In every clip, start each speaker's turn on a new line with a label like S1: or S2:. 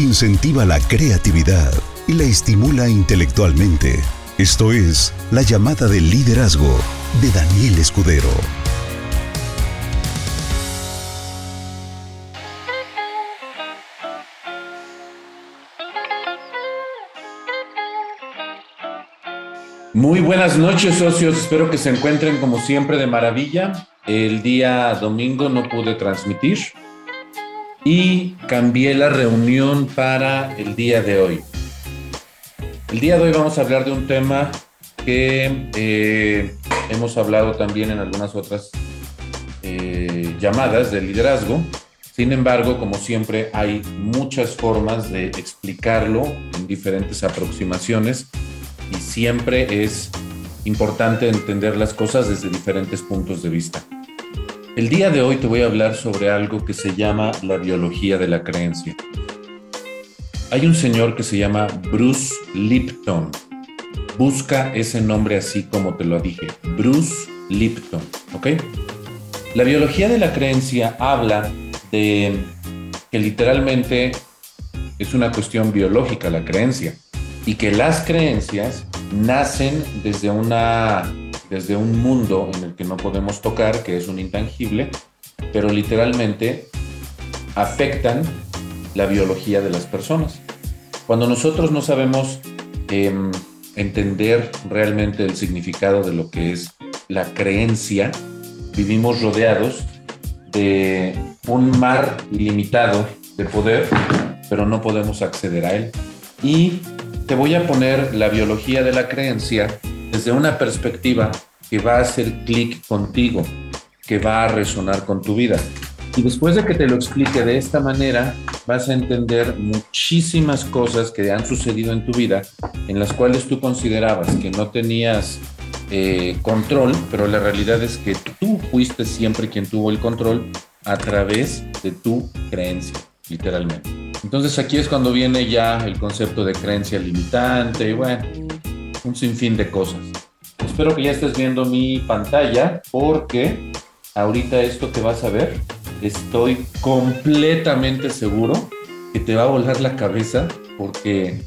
S1: incentiva la creatividad y la estimula intelectualmente. Esto es La llamada del liderazgo de Daniel Escudero.
S2: Muy buenas noches, socios. Espero que se encuentren como siempre de maravilla. El día domingo no pude transmitir y cambié la reunión para el día de hoy. El día de hoy vamos a hablar de un tema que eh, hemos hablado también en algunas otras eh, llamadas de liderazgo. Sin embargo, como siempre, hay muchas formas de explicarlo en diferentes aproximaciones y siempre es importante entender las cosas desde diferentes puntos de vista. El día de hoy te voy a hablar sobre algo que se llama la biología de la creencia. Hay un señor que se llama Bruce Lipton. Busca ese nombre así como te lo dije, Bruce Lipton, ¿ok? La biología de la creencia habla de que literalmente es una cuestión biológica la creencia y que las creencias nacen desde, una, desde un mundo en el que no podemos tocar, que es un intangible, pero literalmente afectan la biología de las personas. Cuando nosotros no sabemos em, entender realmente el significado de lo que es la creencia, vivimos rodeados de un mar ilimitado de poder, pero no podemos acceder a él. Y te voy a poner la biología de la creencia desde una perspectiva que va a hacer clic contigo, que va a resonar con tu vida. Y después de que te lo explique de esta manera, vas a entender muchísimas cosas que han sucedido en tu vida en las cuales tú considerabas que no tenías eh, control, pero la realidad es que tú fuiste siempre quien tuvo el control a través de tu creencia, literalmente. Entonces aquí es cuando viene ya el concepto de creencia limitante y bueno, un sinfín de cosas. Espero que ya estés viendo mi pantalla porque ahorita esto que vas a ver, estoy completamente seguro que te va a volar la cabeza porque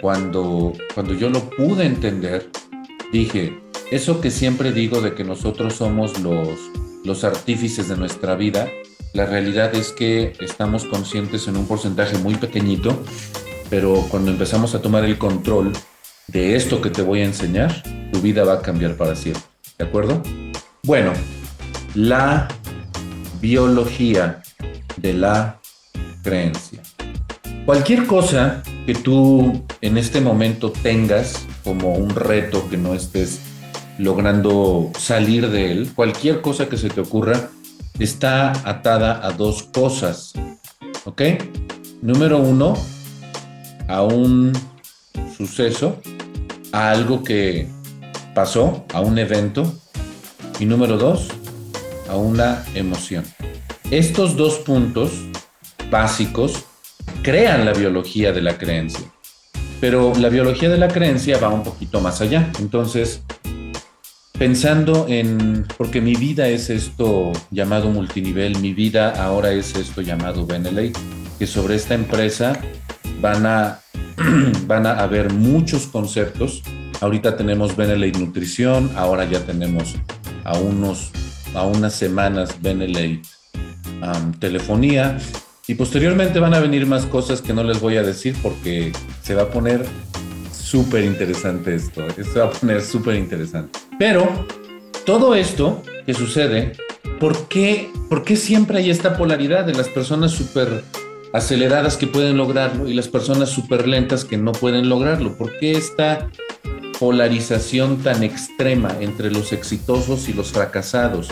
S2: cuando, cuando yo lo pude entender, dije, eso que siempre digo de que nosotros somos los, los artífices de nuestra vida, la realidad es que estamos conscientes en un porcentaje muy pequeñito, pero cuando empezamos a tomar el control de esto que te voy a enseñar, tu vida va a cambiar para siempre. ¿De acuerdo? Bueno, la biología de la creencia. Cualquier cosa que tú en este momento tengas como un reto que no estés logrando salir de él, cualquier cosa que se te ocurra, está atada a dos cosas. ¿Ok? Número uno, a un suceso, a algo que pasó, a un evento. Y número dos, a una emoción. Estos dos puntos básicos crean la biología de la creencia. Pero la biología de la creencia va un poquito más allá. Entonces, pensando en, porque mi vida es esto llamado multinivel, mi vida ahora es esto llamado Beneley, que sobre esta empresa van a, van a haber muchos conceptos. Ahorita tenemos Beneley Nutrición, ahora ya tenemos a, unos, a unas semanas Beneley Telefonía, y posteriormente van a venir más cosas que no les voy a decir porque se va a poner súper interesante esto. Esto va a poner súper interesante. Pero todo esto que sucede, ¿por qué, ¿por qué siempre hay esta polaridad de las personas súper aceleradas que pueden lograrlo y las personas súper lentas que no pueden lograrlo? ¿Por qué esta polarización tan extrema entre los exitosos y los fracasados?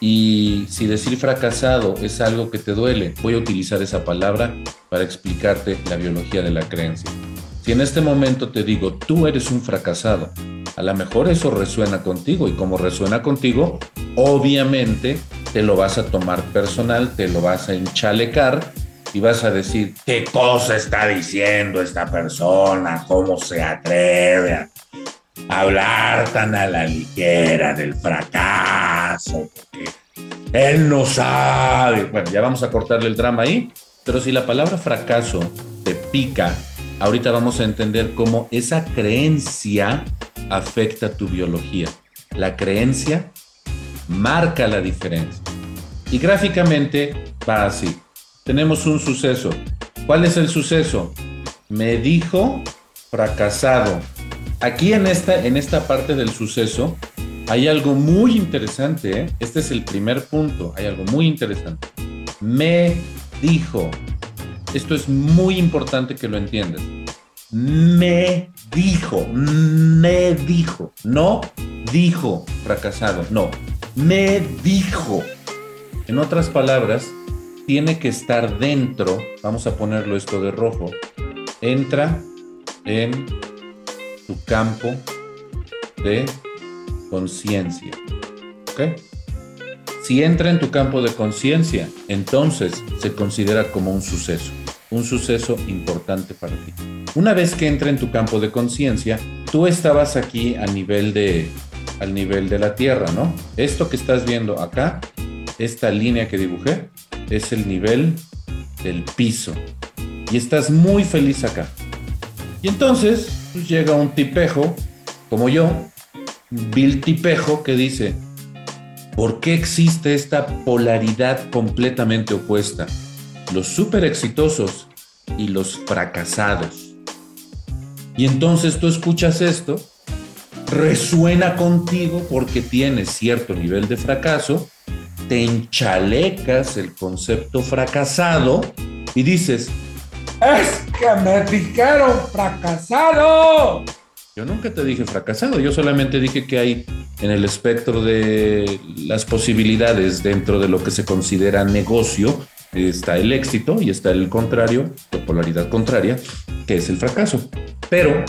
S2: Y si decir fracasado es algo que te duele, voy a utilizar esa palabra para explicarte la biología de la creencia. Si en este momento te digo, tú eres un fracasado, a lo mejor eso resuena contigo y como resuena contigo, obviamente te lo vas a tomar personal, te lo vas a enchalecar y vas a decir, ¿qué cosa está diciendo esta persona? ¿Cómo se atreve a hablar tan a la ligera del fracaso? Porque él no sabe. Bueno, ya vamos a cortarle el drama ahí, pero si la palabra fracaso te pica, ahorita vamos a entender cómo esa creencia afecta tu biología. La creencia marca la diferencia. Y gráficamente va así. Tenemos un suceso. ¿Cuál es el suceso? Me dijo fracasado. Aquí en esta, en esta parte del suceso hay algo muy interesante. ¿eh? Este es el primer punto. Hay algo muy interesante. Me dijo. Esto es muy importante que lo entiendas. Me dijo, me dijo, no dijo fracasado, no, me dijo. En otras palabras, tiene que estar dentro, vamos a ponerlo esto de rojo, entra en tu campo de conciencia. ¿Ok? Si entra en tu campo de conciencia, entonces se considera como un suceso, un suceso importante para ti. Una vez que entra en tu campo de conciencia, tú estabas aquí a nivel de, al nivel de la Tierra, ¿no? Esto que estás viendo acá, esta línea que dibujé, es el nivel del piso. Y estás muy feliz acá. Y entonces pues, llega un tipejo, como yo, Bill Tipejo, que dice, ¿por qué existe esta polaridad completamente opuesta? Los súper exitosos y los fracasados. Y entonces tú escuchas esto, resuena contigo porque tienes cierto nivel de fracaso, te enchalecas el concepto fracasado y dices, es que me dijeron fracasado. Yo nunca te dije fracasado, yo solamente dije que hay en el espectro de las posibilidades dentro de lo que se considera negocio, está el éxito y está el contrario, la polaridad contraria, que es el fracaso. Pero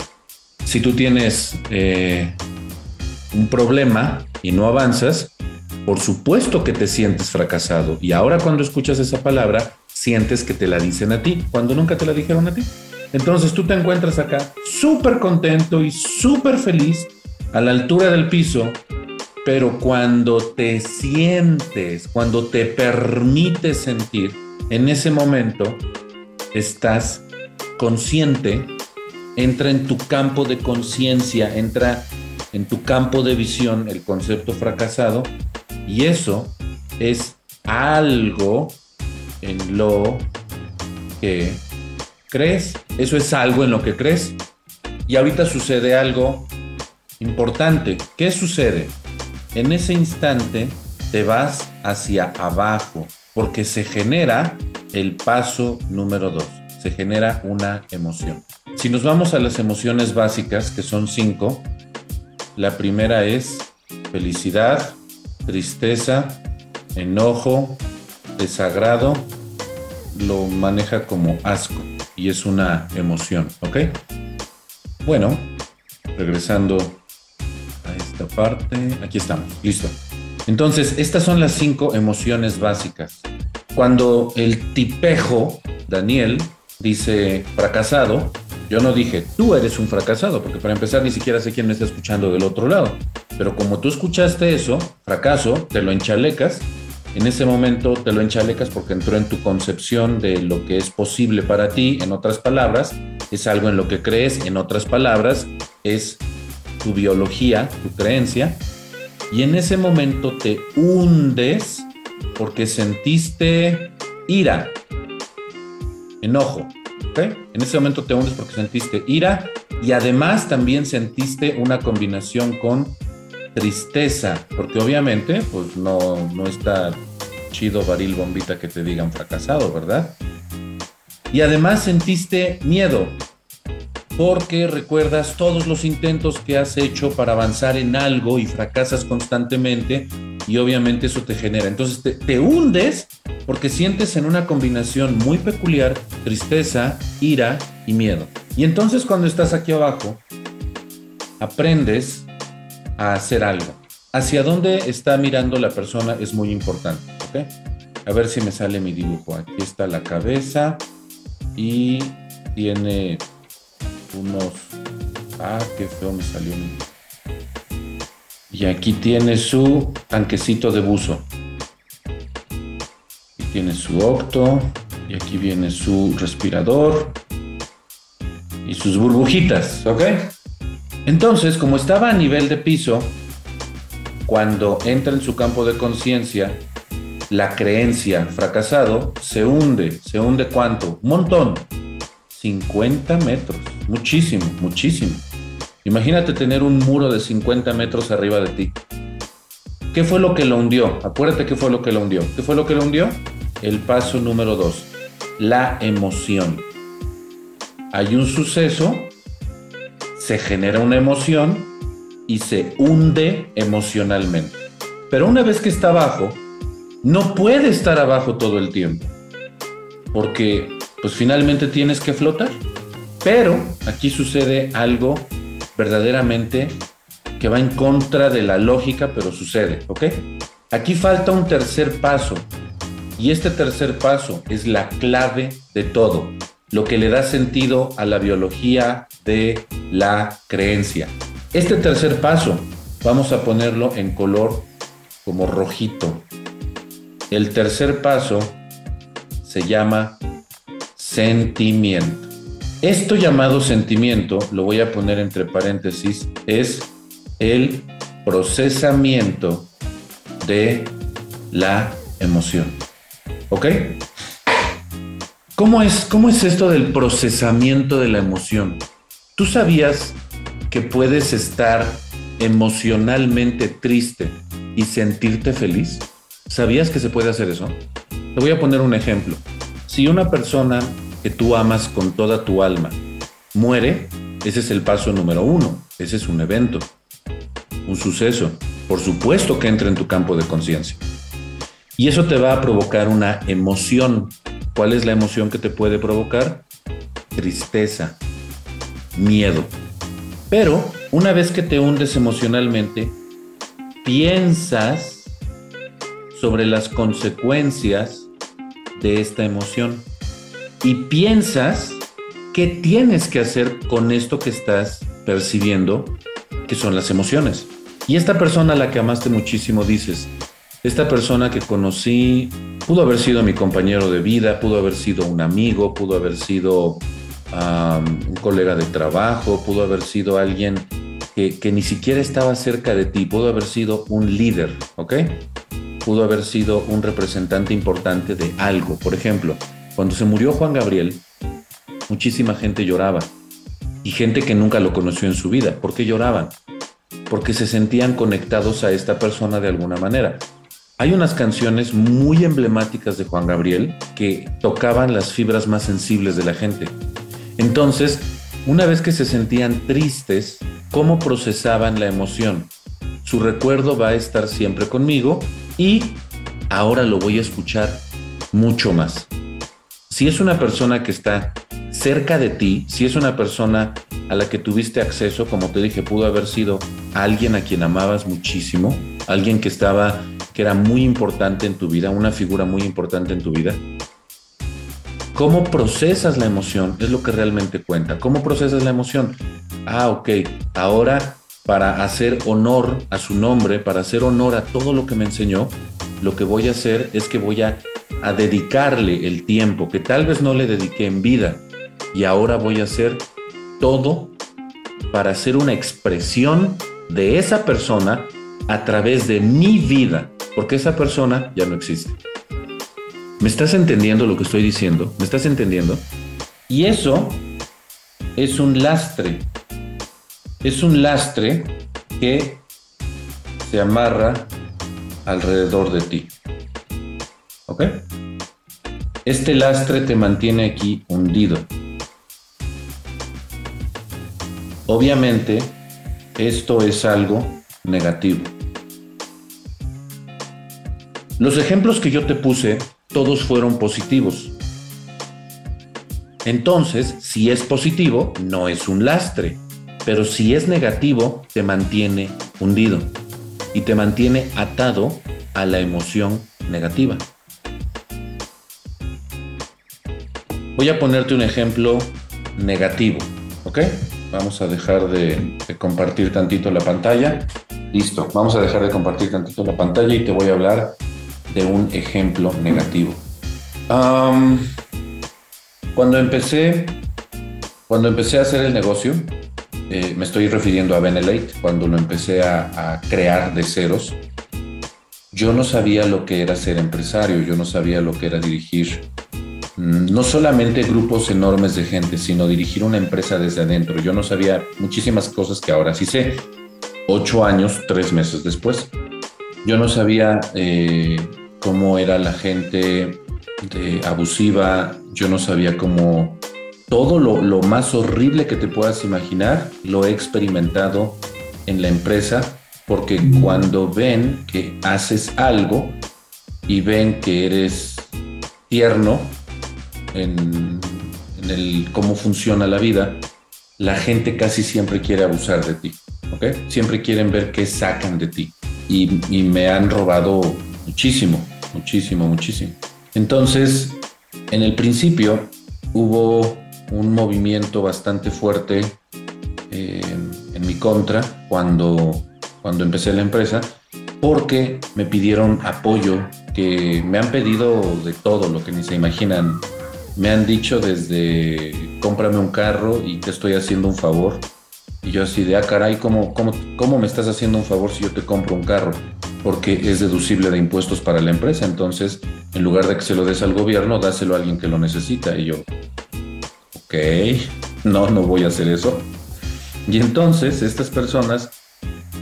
S2: si tú tienes eh, un problema y no avanzas, por supuesto que te sientes fracasado. Y ahora cuando escuchas esa palabra, sientes que te la dicen a ti, cuando nunca te la dijeron a ti. Entonces tú te encuentras acá súper contento y súper feliz a la altura del piso, pero cuando te sientes, cuando te permites sentir, en ese momento estás consciente, entra en tu campo de conciencia, entra en tu campo de visión el concepto fracasado y eso es algo en lo que crees, eso es algo en lo que crees. Y ahorita sucede algo importante. ¿Qué sucede? En ese instante te vas hacia abajo porque se genera el paso número dos, se genera una emoción. Si nos vamos a las emociones básicas, que son cinco, la primera es felicidad, tristeza, enojo, desagrado, lo maneja como asco y es una emoción, ¿ok? Bueno, regresando a esta parte, aquí estamos, listo. Entonces, estas son las cinco emociones básicas. Cuando el tipejo, Daniel, dice fracasado, yo no dije, tú eres un fracasado, porque para empezar ni siquiera sé quién me está escuchando del otro lado. Pero como tú escuchaste eso, fracaso, te lo enchalecas en ese momento te lo enchalecas porque entró en tu concepción de lo que es posible para ti, en otras palabras, es algo en lo que crees, en otras palabras, es tu biología, tu creencia, y en ese momento te hundes porque sentiste ira, enojo. En ese momento te hundes porque sentiste ira y además también sentiste una combinación con tristeza, porque obviamente pues no, no está chido varil bombita que te digan fracasado, ¿verdad? Y además sentiste miedo, porque recuerdas todos los intentos que has hecho para avanzar en algo y fracasas constantemente y obviamente eso te genera. Entonces te, te hundes porque sientes en una combinación muy peculiar tristeza, ira y miedo. Y entonces cuando estás aquí abajo, aprendes a hacer algo. Hacia dónde está mirando la persona es muy importante, ¿ok? A ver si me sale mi dibujo. Aquí está la cabeza y tiene unos... Ah, qué feo me salió mi... Y aquí tiene su tanquecito de buzo. Y tiene su octo. Y aquí viene su respirador. y sus burbujitas, ¿ok? Entonces, como estaba a nivel de piso, cuando entra en su campo de conciencia, la creencia fracasado se hunde. ¿Se hunde cuánto? Un montón. 50 metros. Muchísimo, muchísimo. Imagínate tener un muro de 50 metros arriba de ti. ¿Qué fue lo que lo hundió? Acuérdate qué fue lo que lo hundió. ¿Qué fue lo que lo hundió? El paso número dos, la emoción. Hay un suceso, se genera una emoción y se hunde emocionalmente. Pero una vez que está abajo, no puede estar abajo todo el tiempo, porque pues finalmente tienes que flotar. Pero aquí sucede algo verdaderamente que va en contra de la lógica, pero sucede, ¿ok? Aquí falta un tercer paso, y este tercer paso es la clave de todo, lo que le da sentido a la biología de la creencia. Este tercer paso, vamos a ponerlo en color como rojito, el tercer paso se llama sentimiento. Esto llamado sentimiento, lo voy a poner entre paréntesis, es el procesamiento de la emoción. ¿Ok? ¿Cómo es, ¿Cómo es esto del procesamiento de la emoción? ¿Tú sabías que puedes estar emocionalmente triste y sentirte feliz? ¿Sabías que se puede hacer eso? Te voy a poner un ejemplo. Si una persona que tú amas con toda tu alma muere, ese es el paso número uno. Ese es un evento, un suceso. Por supuesto que entra en tu campo de conciencia. Y eso te va a provocar una emoción. ¿Cuál es la emoción que te puede provocar? Tristeza, miedo. Pero una vez que te hundes emocionalmente, piensas sobre las consecuencias de esta emoción y piensas qué tienes que hacer con esto que estás percibiendo, que son las emociones. Y esta persona a la que amaste muchísimo dices, esta persona que conocí pudo haber sido mi compañero de vida, pudo haber sido un amigo, pudo haber sido un colega de trabajo, pudo haber sido alguien que, que, ni siquiera estaba cerca de ti, pudo haber sido un líder, ¿ok? pudo haber sido un representante importante de algo. Por ejemplo, cuando se murió Juan Gabriel, muchísima gente lloraba y gente que nunca lo conoció en su vida. ¿Por qué lloraban? Porque se sentían conectados a esta persona de alguna manera. Hay unas canciones muy emblemáticas de Juan Gabriel que tocaban las fibras más sensibles de la gente. Entonces, una vez que se sentían tristes, ¿cómo procesaban la emoción? Su recuerdo va a estar siempre conmigo y ahora lo voy a escuchar mucho más. Si es una persona que está cerca de ti, si es una persona a la que tuviste acceso, como te dije, pudo haber sido alguien a quien amabas muchísimo, alguien que estaba, que era muy importante en tu vida, una figura muy importante en tu vida. ¿Cómo procesas la emoción? Es lo que realmente cuenta. ¿Cómo procesas la emoción? Ah, ok, ahora para hacer honor a su nombre, para hacer honor a todo lo que me enseñó, lo que voy a hacer es que voy a, dedicarle el tiempo que tal vez no le dediqué en vida y ahora voy a hacer todo para hacer una expresión de esa persona a través de mi vida, porque esa persona ya no existe. ¿Me estás entendiendo lo que estoy diciendo? ¿Me estás entendiendo? Y eso es un lastre es un lastre que se amarra alrededor de ti. ¿Ok? Este lastre te mantiene aquí hundido. Obviamente, esto es algo negativo. Los ejemplos que yo te puse, todos fueron positivos. Entonces, si es positivo, no es un lastre. Pero si es negativo, te mantiene hundido y te mantiene atado a la emoción negativa. Voy a ponerte un ejemplo negativo, ¿ok? Vamos a dejar de, compartir tantito la pantalla. Listo, vamos a dejar de compartir tantito la pantalla y te voy a hablar de un ejemplo negativo. cuando empecé cuando empecé a hacer el negocio, eh, me estoy refiriendo a Benelate, cuando lo empecé a, crear de ceros, yo no sabía lo que era ser empresario, yo no sabía lo que era dirigir mm, no solamente grupos enormes de gente, sino dirigir una empresa desde adentro. Yo no sabía muchísimas cosas que ahora sí sé. Ocho años, tres meses después. Yo no sabía eh, cómo era la gente abusiva, yo no sabía cómo todo lo, lo más horrible que te puedas imaginar lo he experimentado en la empresa porque cuando ven que haces algo y ven que eres tierno en, el cómo funciona la vida, la gente casi siempre quiere abusar de ti, ¿ok? Siempre quieren ver qué sacan de ti. Y, y me han robado muchísimo, muchísimo, muchísimo. Entonces, en el principio hubo un movimiento bastante fuerte eh, en mi contra cuando cuando empecé la empresa, porque me pidieron apoyo, que me han pedido de todo lo que ni se imaginan. Me han dicho desde cómprame un carro y te estoy haciendo un favor. Y yo así de, ah, caray, ¿cómo, cómo, cómo me estás haciendo un favor si yo te compro un carro? Porque es deducible de impuestos para la empresa. Entonces, en lugar de que se lo des al gobierno, dáselo a alguien que lo necesita. Y yo, ok, no, no voy a hacer eso. Y entonces estas personas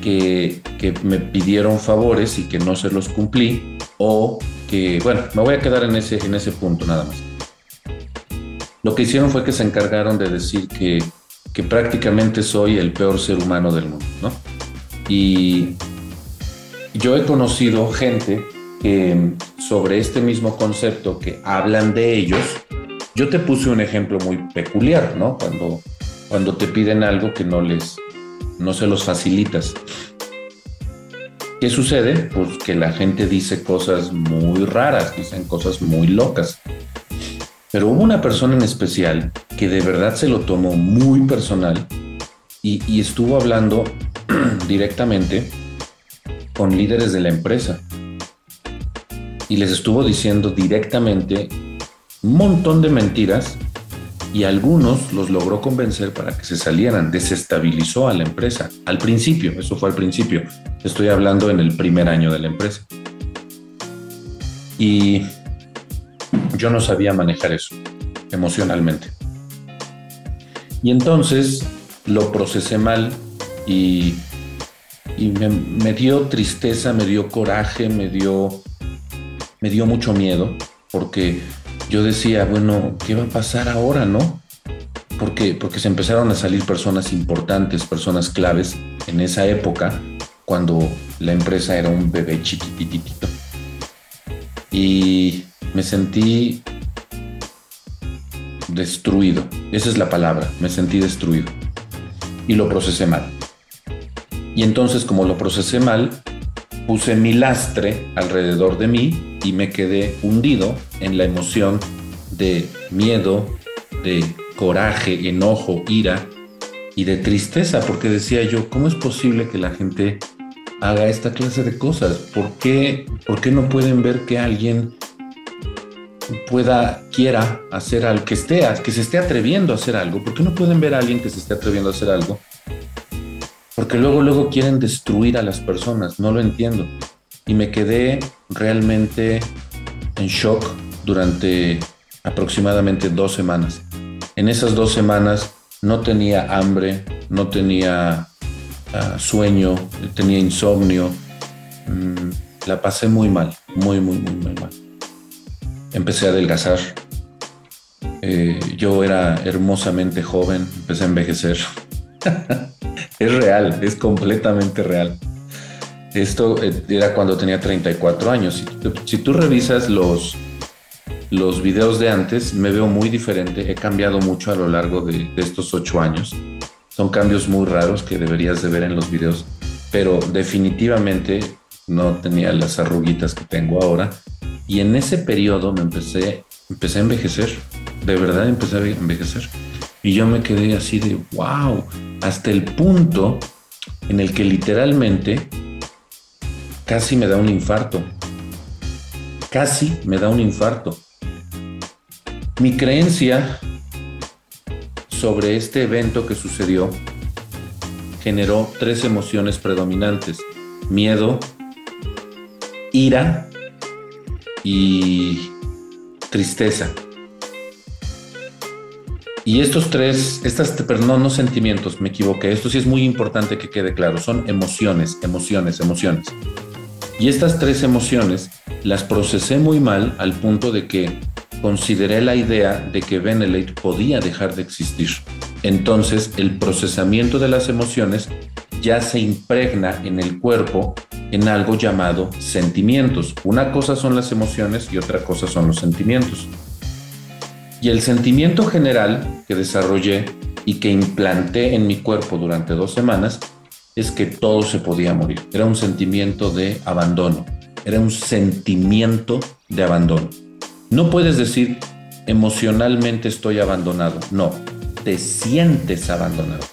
S2: que, me pidieron favores y que no se los cumplí, o que, bueno, me voy a quedar en ese, en ese punto nada más. Lo que hicieron fue que se encargaron de decir que, que prácticamente soy el peor ser humano del mundo, ¿no? Y yo he conocido gente que sobre este mismo concepto que hablan de ellos, yo te puse un ejemplo muy peculiar, ¿no? Cuando, cuando te piden algo que no les, no se los facilitas. ¿Qué sucede? Pues que la gente dice cosas muy raras, dicen cosas muy locas. Pero hubo una persona en especial que de verdad se lo tomó muy personal y, estuvo hablando directamente con líderes de la empresa. Y les estuvo diciendo directamente un montón de mentiras y algunos los logró convencer para que se salieran, desestabilizó a la empresa. Al principio, eso fue al principio, estoy hablando en el primer año de la empresa. Y yo no sabía manejar eso emocionalmente. Y entonces lo procesé mal y, y me, dio tristeza, me dio coraje, me dio, me dio mucho miedo, porque yo decía, bueno, ¿qué va a pasar ahora, no? Porque, porque se empezaron a salir personas importantes, personas claves en esa época, cuando la empresa era un bebé chiquititito. Y me sentí destruido. Esa es la palabra, me sentí destruido. Y lo procesé mal. Y entonces, como lo procesé mal, puse mi lastre alrededor de mí y me quedé hundido en la emoción de miedo, de coraje, enojo, ira y de tristeza, porque decía yo, ¿cómo es posible que la gente haga esta clase de cosas? ¿Por qué, por qué no pueden ver que alguien pueda, quiera hacer algo, que esté, que se esté atreviendo a hacer algo? ¿Por qué no pueden ver a alguien que se esté atreviendo a hacer algo? Porque luego, luego quieren destruir a las personas, no lo entiendo. Y me quedé realmente en shock durante aproximadamente dos semanas. En esas dos semanas no tenía hambre, no tenía ah, sueño, tenía insomnio. Mm, la pasé muy mal, muy, muy, muy mal. Empecé a adelgazar. Eh, yo era hermosamente joven, empecé a envejecer. es real, es completamente real. Esto eh, era cuando tenía 34 años. Si, tú revisas los, los videos de antes, me veo muy diferente. He cambiado mucho a lo largo de, estos ocho años. Son cambios muy raros que deberías de ver en los videos, pero definitivamente no tenía las arruguitas que tengo ahora. Y en ese periodo me empecé, empecé a envejecer. De verdad empecé a envejecer. Y yo me quedé así de, wow, hasta el punto en el que literalmente casi me da un infarto. Casi me da un infarto. Mi creencia sobre este evento que sucedió generó tres emociones predominantes, miedo, ira y tristeza. Y estos tres, estas, perdón, no sentimientos, me equivoqué, esto sí es muy importante que quede claro, son emociones, emociones, emociones. Y estas tres emociones las procesé muy mal al punto de que consideré la idea de que Benelete podía dejar de existir. Entonces el procesamiento de las emociones ya se impregna en el cuerpo en algo llamado sentimientos. Una cosa son las emociones y otra cosa son los sentimientos. Y el sentimiento general que desarrollé y que implanté en mi cuerpo durante dos semanas es que todo se podía morir. Era un sentimiento de abandono. Era un sentimiento de abandono. No puedes decir emocionalmente estoy abandonado. No, te sientes abandonado.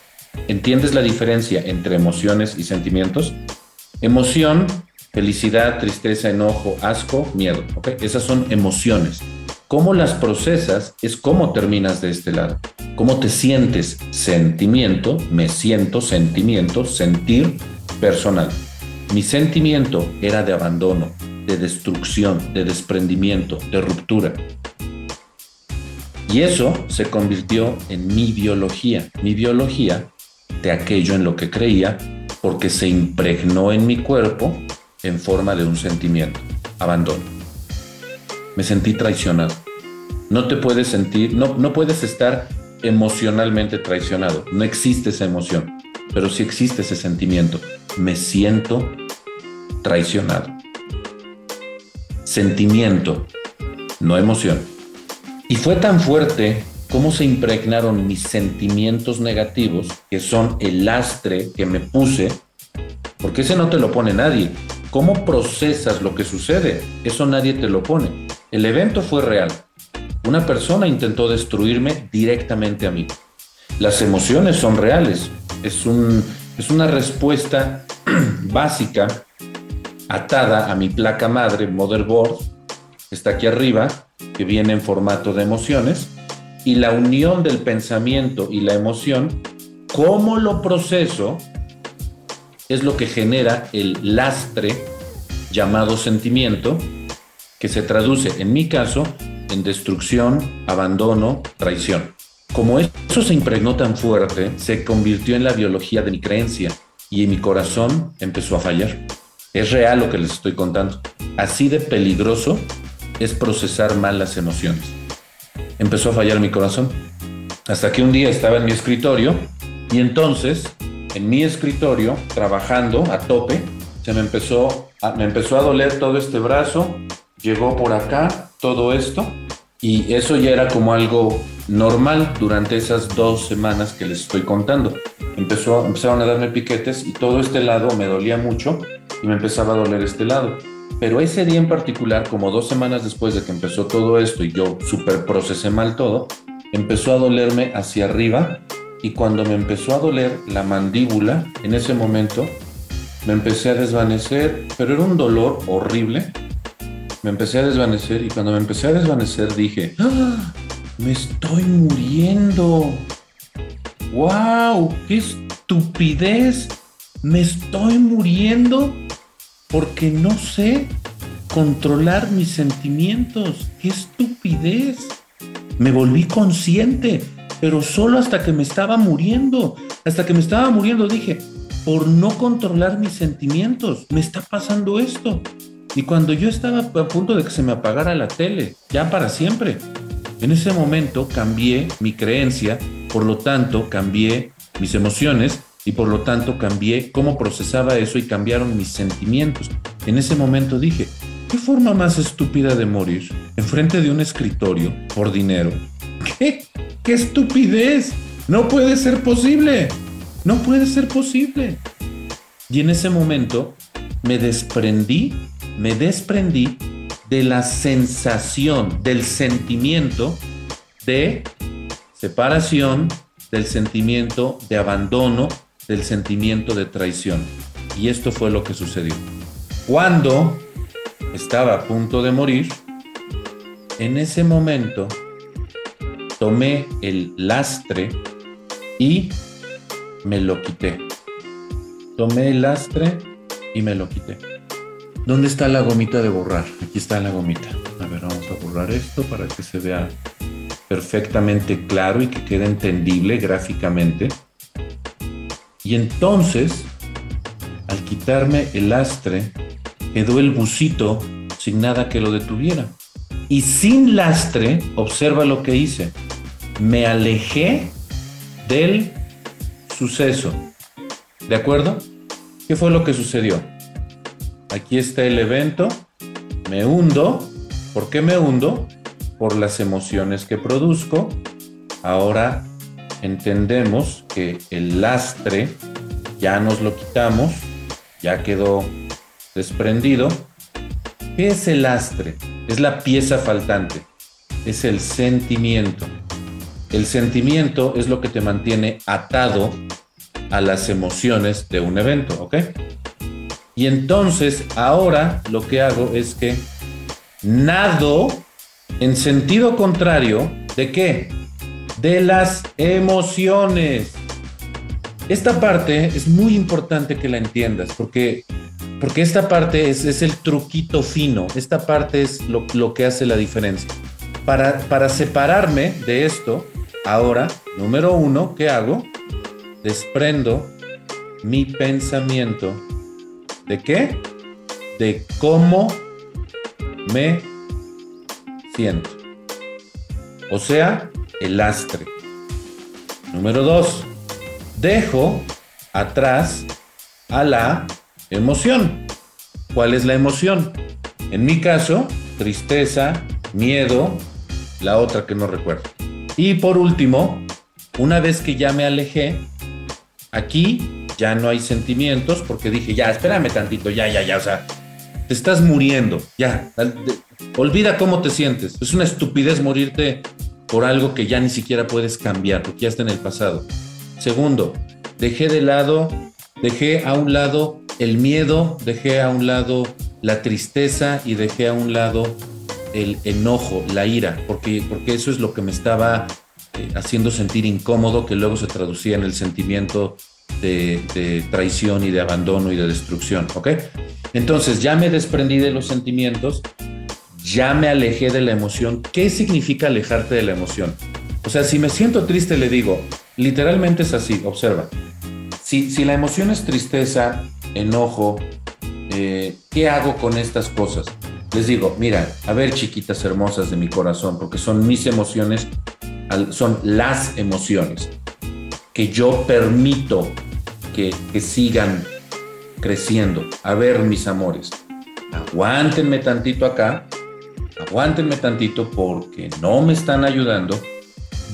S2: ¿Entiendes la diferencia entre emociones y sentimientos? Emoción, felicidad, tristeza, enojo, asco, miedo. Esas son emociones. Cómo las procesas es cómo terminas de este lado. Cómo te sientes. Sentimiento, me siento, sentimiento, sentir personal. Mi sentimiento era de abandono, de destrucción, de desprendimiento, de ruptura. Y eso se convirtió en mi biología, mi biología de aquello en lo que creía, porque se impregnó en mi cuerpo en forma de un sentimiento, abandono me sentí traicionado. No te puedes sentir, no, no puedes estar emocionalmente traicionado. No existe esa emoción, pero sí existe ese sentimiento. Me siento traicionado. Sentimiento, no emoción. Y fue tan fuerte cómo se impregnaron mis sentimientos negativos, que son el lastre que me puse, porque ese no te lo pone nadie. ¿Cómo procesas lo que sucede? Eso nadie te lo pone. El evento fue real. Una persona intentó destruirme directamente a mí. Las emociones son reales. Es, un, es una respuesta básica atada a mi placa madre, motherboard, que está aquí arriba, que viene en formato de emociones, y la unión del pensamiento y la emoción, cómo lo proceso, es lo que genera el lastre llamado sentimiento, que se traduce, en mi caso, en destrucción, abandono, traición. Como eso se impregnó tan fuerte, se convirtió en la biología de mi creencia y mi corazón empezó a fallar. Es real lo que les estoy contando. Así de peligroso es procesar mal las emociones. Empezó a fallar mi corazón. Hasta que un día estaba en mi escritorio y entonces, en mi escritorio, trabajando a tope, se me empezó a, me empezó a doler todo este brazo, llegó por acá todo esto y eso ya era como algo normal durante esas dos semanas que les estoy contando. Empezó, empezaron a darme piquetes y todo este lado me dolía mucho y me empezaba a doler este lado. Pero ese día en particular, como dos semanas después de que empezó todo esto y yo super procesé mal todo, empezó a dolerme hacia arriba y cuando me empezó a doler la mandíbula, en ese momento me empecé a desvanecer, pero era un dolor horrible me empecé a desvanecer y cuando me empecé a desvanecer dije, ¡Ah! me estoy muriendo. ¡Wow! ¡Qué estupidez! Me estoy muriendo porque no sé controlar mis sentimientos. ¡Qué estupidez! Me volví consciente, pero solo hasta que me estaba muriendo. Hasta que me estaba muriendo dije, por no controlar mis sentimientos, me está pasando esto. Y cuando yo estaba a punto de que se me apagara la tele, ya para siempre, en ese momento cambié mi creencia, por lo tanto cambié mis emociones y por lo tanto cambié cómo procesaba eso y cambiaron mis sentimientos. En ese momento dije, ¿qué forma más estúpida de morir? Enfrente de un escritorio por dinero. ¿Qué? ¿Qué estupidez? No puede ser posible. No puede ser posible. Y en ese momento me desprendí me desprendí de la sensación, del sentimiento de separación, del sentimiento de abandono, del sentimiento de traición. Y esto fue lo que sucedió. Cuando estaba a punto de morir, en ese momento tomé el lastre y me lo quité. Tomé el lastre y me lo quité. ¿Dónde está la gomita de borrar? Aquí está la gomita. A ver, vamos a borrar esto para que se vea perfectamente claro y que quede entendible gráficamente. Y entonces, al quitarme el lastre, quedó el busito sin nada que lo detuviera. Y sin lastre, observa lo que hice. Me alejé del suceso. ¿De acuerdo? ¿Qué fue lo que sucedió? Aquí está el evento. Me hundo. ¿Por qué me hundo? Por las emociones que produzco. Ahora entendemos que el lastre ya nos lo quitamos, ya quedó desprendido. ¿Qué es el lastre? Es la pieza faltante, es el sentimiento. El sentimiento es lo que te mantiene atado a las emociones de un evento, ¿ok? Y entonces ahora lo que hago es que nado en sentido contrario de qué? De las emociones. Esta parte es muy importante que la entiendas porque, porque esta parte es, es el truquito fino, esta parte es lo, lo que hace la diferencia. Para, para separarme de esto, ahora, número uno, ¿qué hago? Desprendo mi pensamiento ¿De qué? De cómo me siento. O sea, el lastre. Número dos, dejo atrás a la emoción. ¿Cuál es la emoción? En mi caso, tristeza, miedo, la otra que no recuerdo. Y por último, una vez que ya me alejé, aquí ya no hay sentimientos porque dije, ya, espérame tantito, ya, ya, ya, o sea, te estás muriendo, ya, olvida cómo te sientes. Es una estupidez morirte por algo que ya ni siquiera puedes cambiar, porque ya está en el pasado. Segundo, dejé de lado, dejé a un lado el miedo, dejé a un lado la tristeza y dejé a un lado el enojo, la ira, porque, porque eso es lo que me estaba eh, haciendo sentir incómodo, que luego se traducía en el sentimiento de, traición y de abandono y de destrucción, ¿ok? Entonces ya me desprendí de los sentimientos, ya me alejé de la emoción. ¿Qué significa alejarte de la emoción? O sea, si me siento triste, le digo, literalmente es así, observa. Si, si la emoción es tristeza, enojo, eh, ¿qué hago con estas cosas? Les digo, mira, a ver chiquitas hermosas de mi corazón, porque son mis emociones, son las emociones que yo permito que, sigan creciendo. A ver, mis amores, aguántenme tantito acá, aguántenme tantito porque no me están ayudando.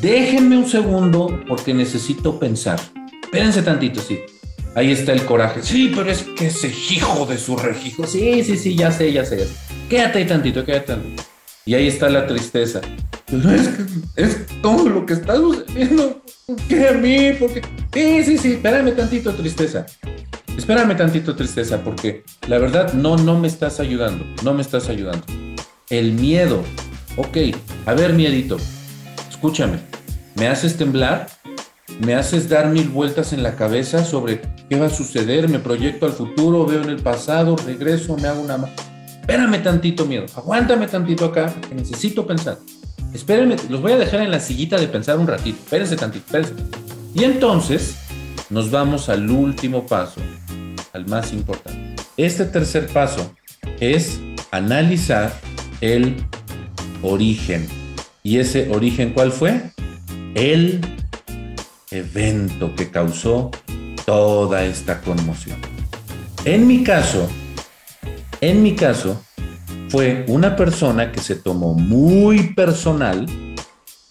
S2: Déjenme un segundo porque necesito pensar. Espérense tantito, sí. Ahí está el coraje. Sí, pero es que ese hijo de su regijo. Sí, sí, sí, ya sé, ya sé. Quédate ahí tantito, quédate tantito. Y ahí está la tristeza. Es, es todo lo que está sucediendo. ¿Qué a mí? Porque. Sí, sí, sí, espérame tantito, tristeza. Espérame tantito, tristeza, porque la verdad no, no me estás ayudando. No me estás ayudando. El miedo. Ok, a ver, miedito. Escúchame. ¿Me haces temblar? ¿Me haces dar mil vueltas en la cabeza sobre qué va a suceder? ¿Me proyecto al futuro? ¿Veo en el pasado? ¿Regreso? ¿Me hago una.? Espérame tantito, miedo. Aguántame tantito acá, que necesito pensar. Espérenme, los voy a dejar en la sillita de pensar un ratito. Espérense tantito, espérense. Y entonces nos vamos al último paso, al más importante. Este tercer paso es analizar el origen. ¿Y ese origen cuál fue? El evento que causó toda esta conmoción. En mi caso, en mi caso, fue una persona que se tomó muy personal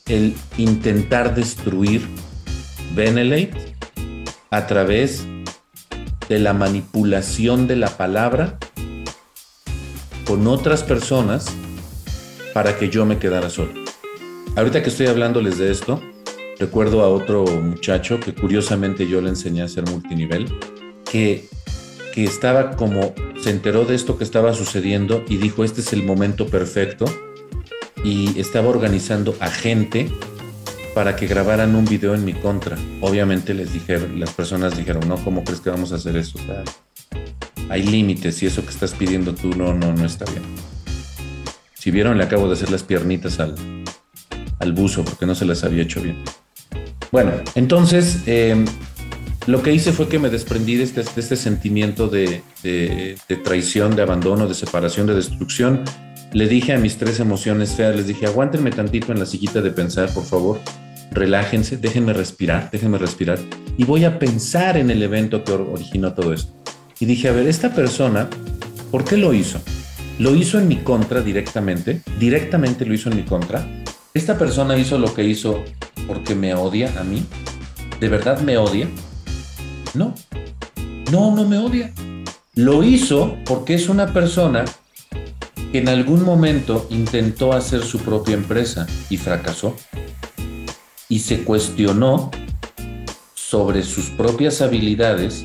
S2: el intentar destruir Benelete a través de la manipulación de la palabra con otras personas para que yo me quedara solo. Ahorita que estoy hablándoles de esto, recuerdo a otro muchacho que curiosamente yo le enseñé a hacer multinivel, que, que estaba como se enteró de esto que estaba sucediendo y dijo, este es el momento perfecto. Y estaba organizando a gente para que grabaran un video en mi contra. Obviamente les dijeron, las personas dijeron, no, ¿cómo crees que vamos a hacer eso? Hay límites y eso que estás pidiendo tú no, no, no está bien. Si vieron, le acabo de hacer las piernitas al, al buzo porque no se las había hecho bien. Bueno, entonces em, lo que hice fue que me desprendí de este, este sentimiento de, de, traición, de abandono, de separación, de destrucción. Le dije a mis tres emociones feas, les dije, aguántenme tantito en la sillita de pensar, por favor relájense, déjenme respirar, déjenme respirar. Y voy a pensar en el evento que originó todo esto. Y dije, a ver, esta persona, ¿por qué lo hizo? Lo hizo en mi contra directamente, directamente lo hizo en mi contra. Esta persona hizo lo que hizo porque me odia a mí. ¿De verdad me odia? No, no, no me odia. Lo hizo porque es una persona que en algún momento intentó hacer su propia empresa y fracasó y se cuestionó sobre sus propias habilidades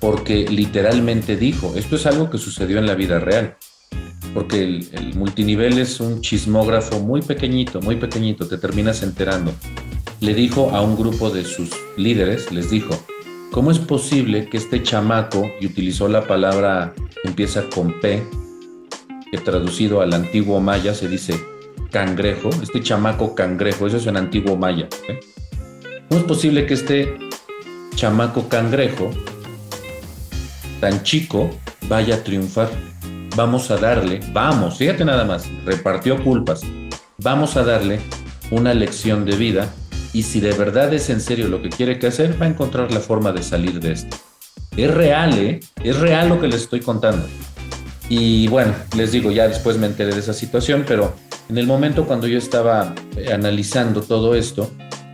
S2: porque literalmente dijo, esto es algo que sucedió en la vida real, porque el, multinivel es un chismógrafo muy pequeñito, muy pequeñito, te terminas enterando. Le dijo a un grupo de sus líderes, les dijo, ¿cómo es posible que este chamaco, y utilizó la palabra empieza con P, que traducido al antiguo maya se dice cangrejo, este chamaco cangrejo, eso es en antiguo maya. ¿Cómo es posible que este chamaco cangrejo, tan chico, vaya a triunfar? Vamos a darle, vamos, fíjate nada más, repartió culpas, vamos a darle una lección de vida y si de verdad es en serio lo que quiere que hacer, va a encontrar la forma de salir de esto. Es real, ¿eh? Es real lo que les estoy contando. Y bueno, les digo, ya después me enteré de esa situación, pero en el momento cuando yo estaba eh, analizando todo esto,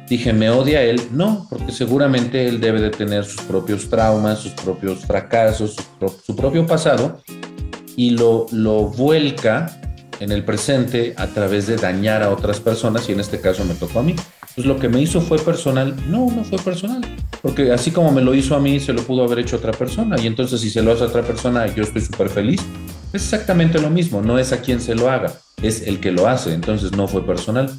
S2: dije, ¿me odia él? No, porque seguramente él debe de tener sus propios traumas, sus propios fracasos, su, propio pasado, y lo, lo vuelca en el presente a través de dañar a otras personas, y en este caso me tocó a mí. Pues lo que me hizo fue personal. No, no fue personal. Porque así como me lo hizo a mí, se lo pudo haber hecho otra persona. Y entonces si se lo hace a otra persona, yo estoy súper feliz. Es exactamente lo mismo. No es a quien se lo haga es el que lo hace, entonces no fue personal.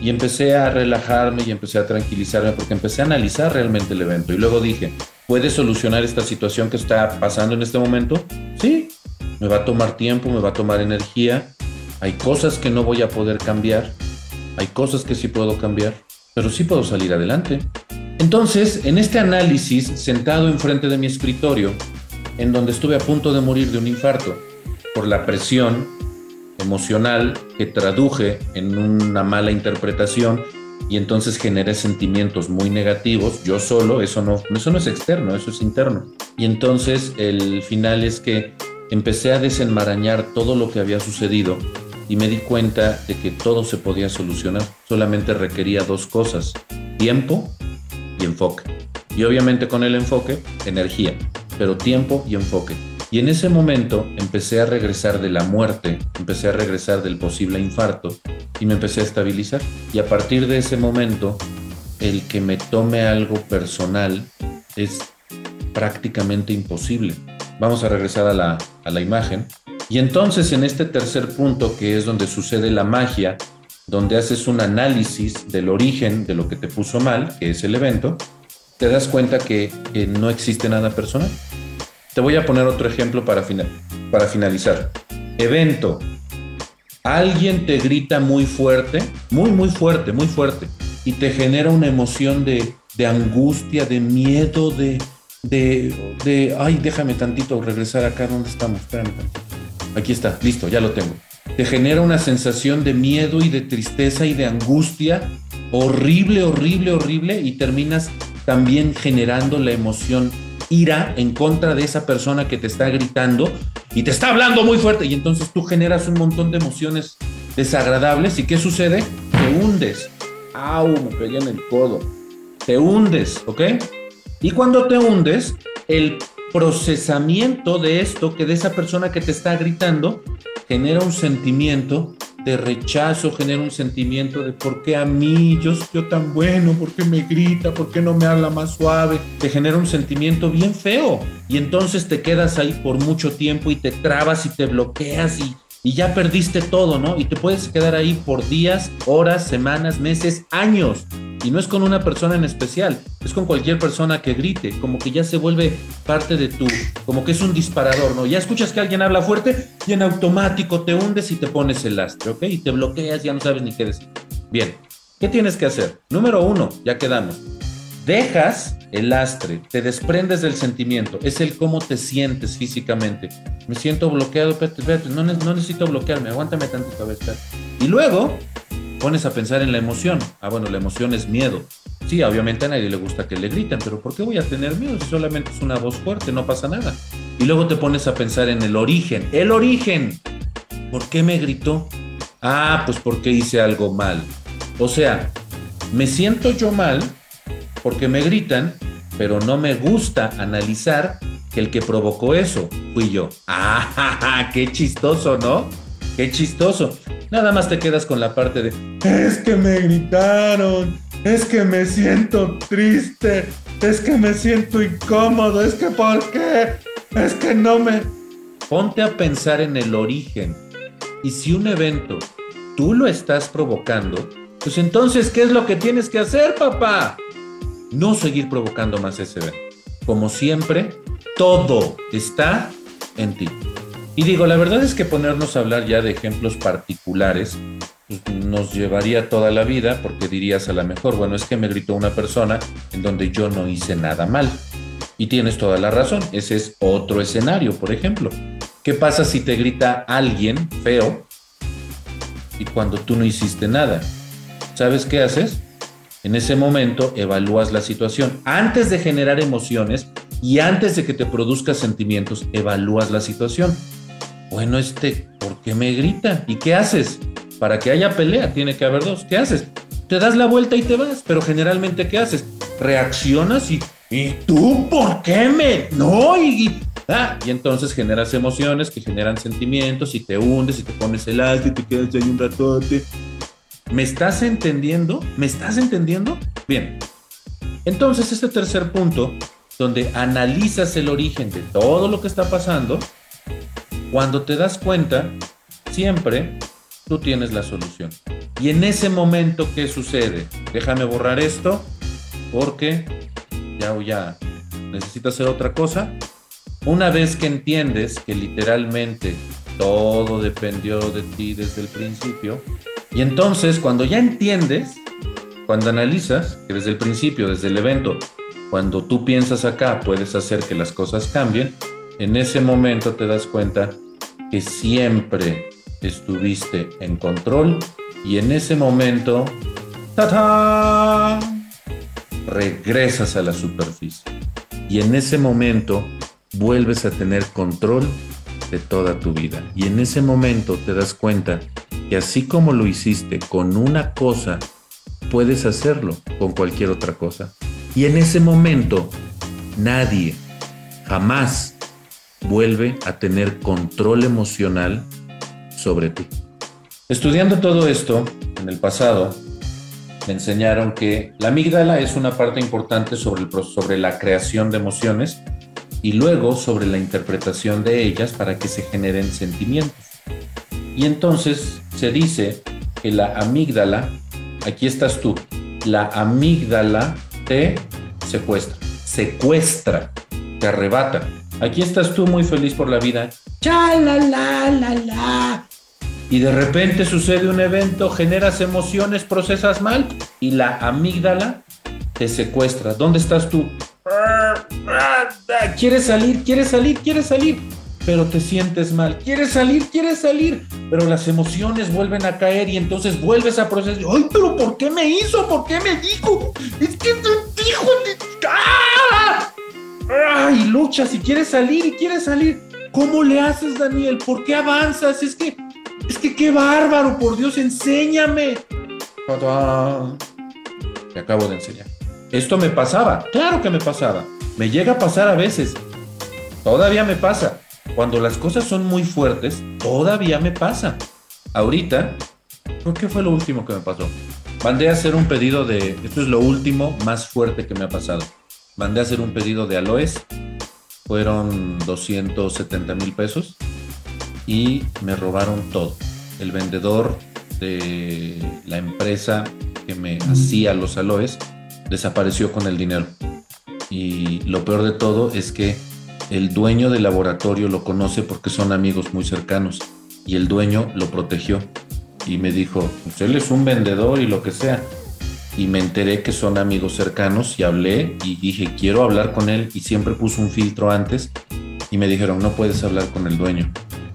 S2: Y empecé a relajarme y empecé a tranquilizarme porque empecé a analizar realmente el evento. Y luego dije, ¿puede solucionar esta situación que está pasando en este momento? Sí, me va a tomar tiempo, me va a tomar energía. Hay cosas que no voy a poder cambiar, hay cosas que sí puedo cambiar, pero sí puedo salir adelante. Entonces, en este análisis, sentado enfrente de mi escritorio, en donde estuve a punto de morir de un infarto por la presión emocional que traduje en una mala interpretación y entonces generé sentimientos muy negativos, yo solo, eso no, eso no es externo, eso es interno. Y entonces el final es que empecé a desenmarañar todo lo que había sucedido y me di cuenta de que todo se podía solucionar, solamente requería dos cosas, tiempo y enfoque. Y obviamente con el enfoque, energía, pero tiempo y enfoque. Y en ese momento empecé a regresar de la muerte, empecé a regresar del posible infarto y me empecé a estabilizar. Y a partir de ese momento, el que me tome algo personal es prácticamente imposible. Vamos a regresar a la, a la imagen. Y entonces en este tercer punto, que es donde sucede la magia, donde haces un análisis del origen de lo que te puso mal, que es el evento, te das cuenta que, que no existe nada personal. Te voy a poner otro ejemplo para, finalizar. Evento. Alguien te grita muy fuerte, muy, muy fuerte, muy fuerte, y te genera una emoción de, angustia, de miedo, de, de, ay, déjame tantito regresar acá donde estamos. Aquí está, listo, ya lo tengo. Te genera una sensación de miedo y de tristeza y de angustia horrible, horrible, horrible, y terminas también generando la emoción ira en contra de esa persona que te está gritando y te está hablando muy fuerte y entonces tú generas un montón de emociones desagradables y ¿qué sucede? Te hundes. ¡Au! Me pegué en el codo. Te hundes, ¿ok? Y cuando te hundes, el procesamiento de esto, que de esa persona que te está gritando, genera un sentimiento de rechazo, genera un sentimiento de por qué a mí, yo soy tan bueno, por qué me grita, por qué no me habla más suave, te genera un sentimiento bien feo. Y entonces te quedas ahí por mucho tiempo y te trabas y te bloqueas y, y ya perdiste todo, ¿no? Y te puedes quedar ahí por días, horas, semanas, meses, años. Y no es con una persona en especial, es con cualquier persona que grite, como que ya se vuelve parte de tu, como que es un disparador, ¿no? Ya escuchas que alguien habla fuerte y en automático te hundes y te pones el lastre, ¿ok? Y te bloqueas, ya no sabes ni qué decir. Bien, ¿qué tienes que hacer? Número uno, ya quedamos. Dejas el lastre, te desprendes del sentimiento, es el cómo te sientes físicamente. Me siento bloqueado, espérate, espérate, no, no necesito bloquearme, aguántame tantito, a ver, Y luego pones a pensar en la emoción. Ah, bueno, la emoción es miedo. Sí, obviamente a nadie le gusta que le griten, pero ¿por qué voy a tener miedo si solamente es una voz fuerte? No pasa nada. Y luego te pones a pensar en el origen. El origen. ¿Por qué me gritó? Ah, pues porque hice algo mal. O sea, me siento yo mal porque me gritan, pero no me gusta analizar que el que provocó eso fui yo. ¡Ah, qué chistoso, ¿no? Qué chistoso. Nada más te quedas con la parte de, es que me gritaron, es que me siento triste, es que me siento incómodo, es que ¿por qué? Es que no me... Ponte a pensar en el origen. Y si un evento tú lo estás provocando, pues entonces, ¿qué es lo que tienes que hacer, papá? No seguir provocando más ese. Como siempre, todo está en ti. Y digo, la verdad es que ponernos a hablar ya de ejemplos particulares pues, nos llevaría toda la vida porque dirías a lo mejor, bueno, es que me gritó una persona en donde yo no hice nada mal. Y tienes toda la razón, ese es otro escenario, por ejemplo. ¿Qué pasa si te grita alguien feo y cuando tú no hiciste nada? ¿Sabes qué haces? En ese momento evalúas la situación. Antes de generar emociones y antes de que te produzca sentimientos, evalúas la situación. Bueno, este, ¿por qué me grita? ¿Y qué haces? Para que haya pelea, tiene que haber dos. ¿Qué haces? Te das la vuelta y te vas, pero generalmente, ¿qué haces? Reaccionas y, ¿y tú por qué me? No, y, ah, y entonces generas emociones que generan sentimientos y te hundes y te pones el alto y te quedas ahí un ratote ¿Me estás entendiendo? ¿Me estás entendiendo? Bien. Entonces, este tercer punto, donde analizas el origen de todo lo que está pasando, cuando te das cuenta, siempre tú tienes la solución. Y en ese momento, ¿qué sucede? Déjame borrar esto, porque ya o ya necesito hacer otra cosa. Una vez que entiendes que literalmente todo dependió de ti desde el principio, y entonces, cuando ya entiendes, cuando analizas, que desde el principio, desde el evento, cuando tú piensas acá, puedes hacer que las cosas cambien, en ese momento te das cuenta que siempre estuviste en control y en ese momento, ¡ta, regresas a la superficie. Y en ese momento vuelves a tener control de toda tu vida. Y en ese momento te das cuenta que así como lo hiciste con una cosa, puedes hacerlo con cualquier otra cosa. Y en ese momento, nadie jamás vuelve a tener control emocional sobre ti. Estudiando todo esto en el pasado, me enseñaron que la amígdala es una parte importante sobre, sobre la creación de emociones y luego sobre la interpretación de ellas para que se generen sentimientos. Y entonces se dice que la amígdala, aquí estás tú, la amígdala te secuestra, secuestra, te arrebata. Aquí estás tú muy feliz por la vida. Cha la la la la. Y de repente sucede un evento, generas emociones, procesas mal y la amígdala te secuestra. ¿Dónde estás tú? ¿Quieres salir? ¿Quieres salir? ¿Quieres salir? Pero te sientes mal. Quieres salir, quieres salir, pero las emociones vuelven a caer y entonces vuelves a procesar. Ay, pero ¿por qué me hizo? ¿Por qué me dijo? Es que te dijo. ¡Ah! ¡Ah! Y luchas y quieres salir y quieres salir. ¿Cómo le haces, Daniel? ¿Por qué avanzas? Es que, es que qué bárbaro, por Dios, enséñame. Te acabo de enseñar. Esto me pasaba, claro que me pasaba. Me llega a pasar a veces. Todavía me pasa cuando las cosas son muy fuertes, todavía me pasa. Ahorita, ¿qué fue lo último que me pasó? Mandé a hacer un pedido de, esto es lo último más fuerte que me ha pasado. Mandé a hacer un pedido de aloes, fueron 270 mil pesos. y me robaron todo. El vendedor de la empresa que me hacía los aloes desapareció con el dinero. Y lo peor de todo es que el dueño del laboratorio lo conoce porque son amigos muy cercanos y el dueño lo protegió y me dijo, pues él es un vendedor y lo que sea. Y me enteré que son amigos cercanos y hablé y dije, quiero hablar con él y siempre puso un filtro antes y me dijeron, no puedes hablar con el dueño.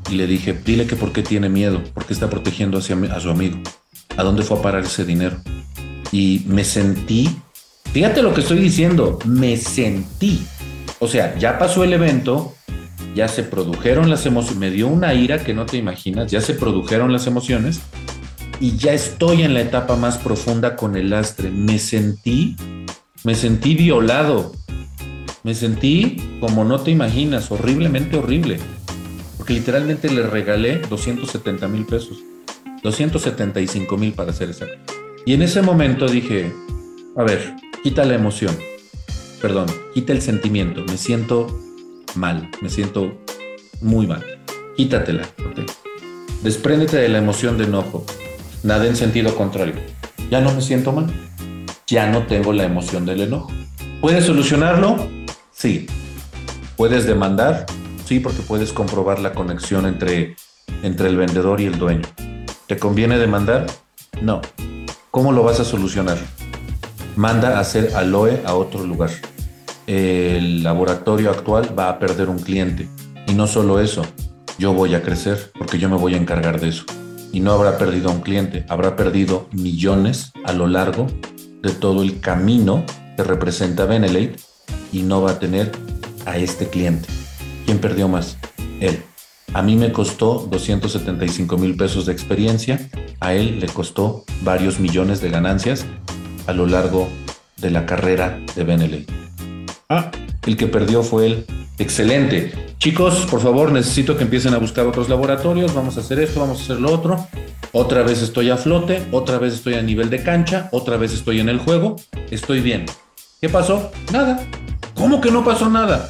S2: Y le dije, dile que por qué tiene miedo, por qué está protegiendo a su amigo, a dónde fue a parar ese dinero. Y me sentí, fíjate lo que estoy diciendo, me sentí. O sea, ya pasó el evento, ya se produjeron las emociones, me dio una ira que no te imaginas, ya se produjeron las emociones y ya estoy en la etapa más profunda con el lastre. Me sentí, me sentí violado, me sentí como no te imaginas, horriblemente horrible, porque literalmente le regalé 270 mil pesos, 275 mil para ser exacto. Y en ese momento dije, a ver, quita la emoción, perdón, quita el sentimiento, me siento mal, me siento muy mal. Quítatela, ¿ok? Despréndete de la emoción de enojo. Nada en sentido contrario. Ya no me siento mal. Ya no tengo la emoción del enojo. ¿Puedes solucionarlo? Sí. ¿Puedes demandar? Sí, porque puedes comprobar la conexión entre, entre el vendedor y el dueño. ¿Te conviene demandar? No. ¿Cómo lo vas a solucionar? Manda a hacer aloe a otro lugar el laboratorio actual va a perder un cliente. Y no solo eso, yo voy a crecer porque yo me voy a encargar de eso. Y no habrá perdido un cliente, habrá perdido millones a lo largo de todo el camino que representa Benelate y no va a tener a este cliente. ¿Quién perdió más? Él. A mí me costó 275 mil pesos de experiencia, a él le costó varios millones de ganancias a lo largo de la carrera de Benelate. Ah, el que perdió fue él. Excelente. Chicos, por favor, necesito que empiecen a buscar otros laboratorios. Vamos a hacer esto, vamos a hacer lo otro. Otra vez estoy a flote, otra vez estoy a nivel de cancha, otra vez estoy en el juego. Estoy bien. ¿Qué pasó? Nada. ¿Cómo que no pasó nada?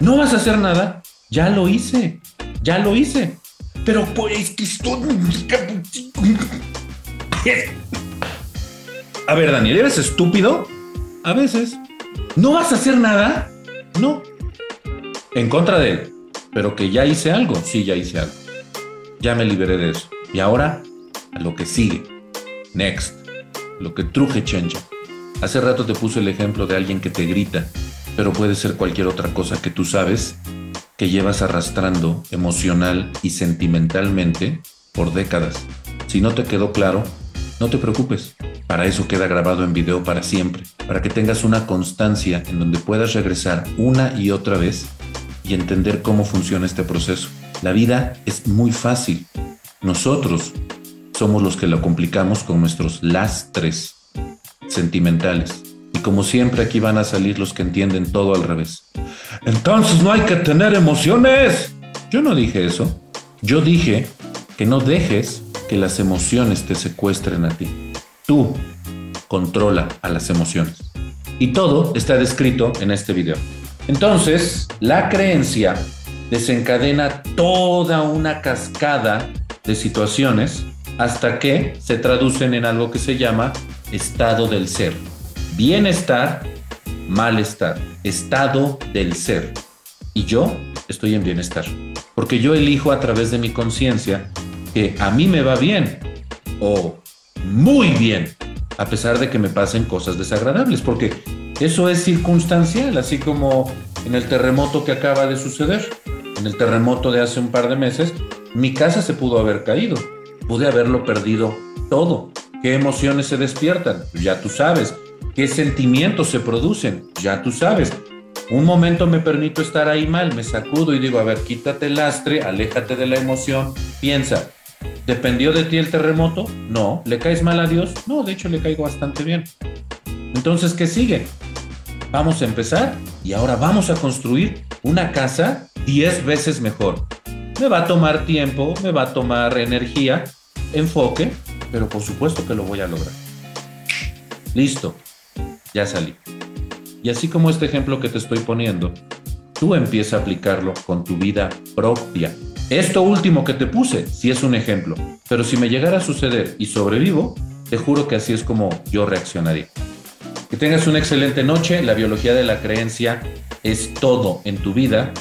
S2: ¿No vas a hacer nada? Ya lo hice. Ya lo hice. Pero pues que estoy... A ver, Daniel, ¿eres estúpido? A veces. ¿No vas a hacer nada? No. En contra de él. Pero que ya hice algo. Sí, ya hice algo. Ya me liberé de eso. Y ahora, a lo que sigue. Next. Lo que truje chencha. Hace rato te puse el ejemplo de alguien que te grita, pero puede ser cualquier otra cosa que tú sabes que llevas arrastrando emocional y sentimentalmente por décadas. Si no te quedó claro, no te preocupes. Para eso queda grabado en video para siempre, para que tengas una constancia en donde puedas regresar una y otra vez y entender cómo funciona este proceso. La vida es muy fácil. Nosotros somos los que lo complicamos con nuestros lastres sentimentales. Y como siempre aquí van a salir los que entienden todo al revés. Entonces no hay que tener emociones. Yo no dije eso. Yo dije que no dejes que las emociones te secuestren a ti. Tú controla a las emociones. Y todo está descrito en este video. Entonces, la creencia desencadena toda una cascada de situaciones hasta que se traducen en algo que se llama estado del ser. Bienestar, malestar, estado del ser. Y yo estoy en bienestar, porque yo elijo a través de mi conciencia que a mí me va bien o muy bien, a pesar de que me pasen cosas desagradables, porque eso es circunstancial, así como en el terremoto que acaba de suceder. En el terremoto de hace un par de meses, mi casa se pudo haber caído, pude haberlo perdido todo. ¿Qué emociones se despiertan? Ya tú sabes. ¿Qué sentimientos se producen? Ya tú sabes. Un momento me permito estar ahí mal, me sacudo y digo, a ver, quítate el lastre, aléjate de la emoción, piensa, ¿Dependió de ti el terremoto? No. ¿Le caes mal a Dios? No, de hecho le caigo bastante bien. Entonces, ¿qué sigue? Vamos a empezar y ahora vamos a construir una casa 10 veces mejor. Me va a tomar tiempo, me va a tomar energía, enfoque, pero por supuesto que lo voy a lograr. Listo, ya salí. Y así como este ejemplo que te estoy poniendo, tú empieza a aplicarlo con tu vida propia Esto último que te puse, sí es un ejemplo, pero si me llegara a suceder y sobrevivo, te juro que así es como yo reaccionaría. Que tengas una excelente noche, la biología de la creencia es todo en tu vida.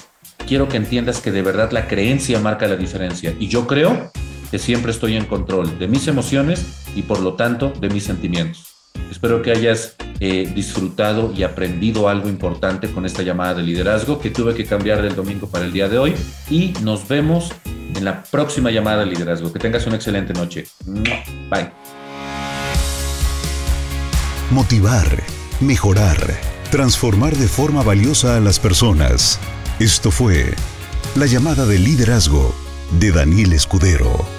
S2: Quiero que entiendas que de verdad la creencia marca la diferencia y yo creo que siempre estoy en control de mis emociones y por lo tanto de mis sentimientos. Espero que hayas eh, disfrutado y aprendido algo importante con esta llamada de liderazgo que tuve que cambiar del domingo para el día de hoy y nos vemos en la próxima llamada de liderazgo. Que tengas una excelente noche. Bye.
S1: Motivar, mejorar, transformar de forma valiosa a las personas. Esto fue la llamada de liderazgo de Daniel Escudero.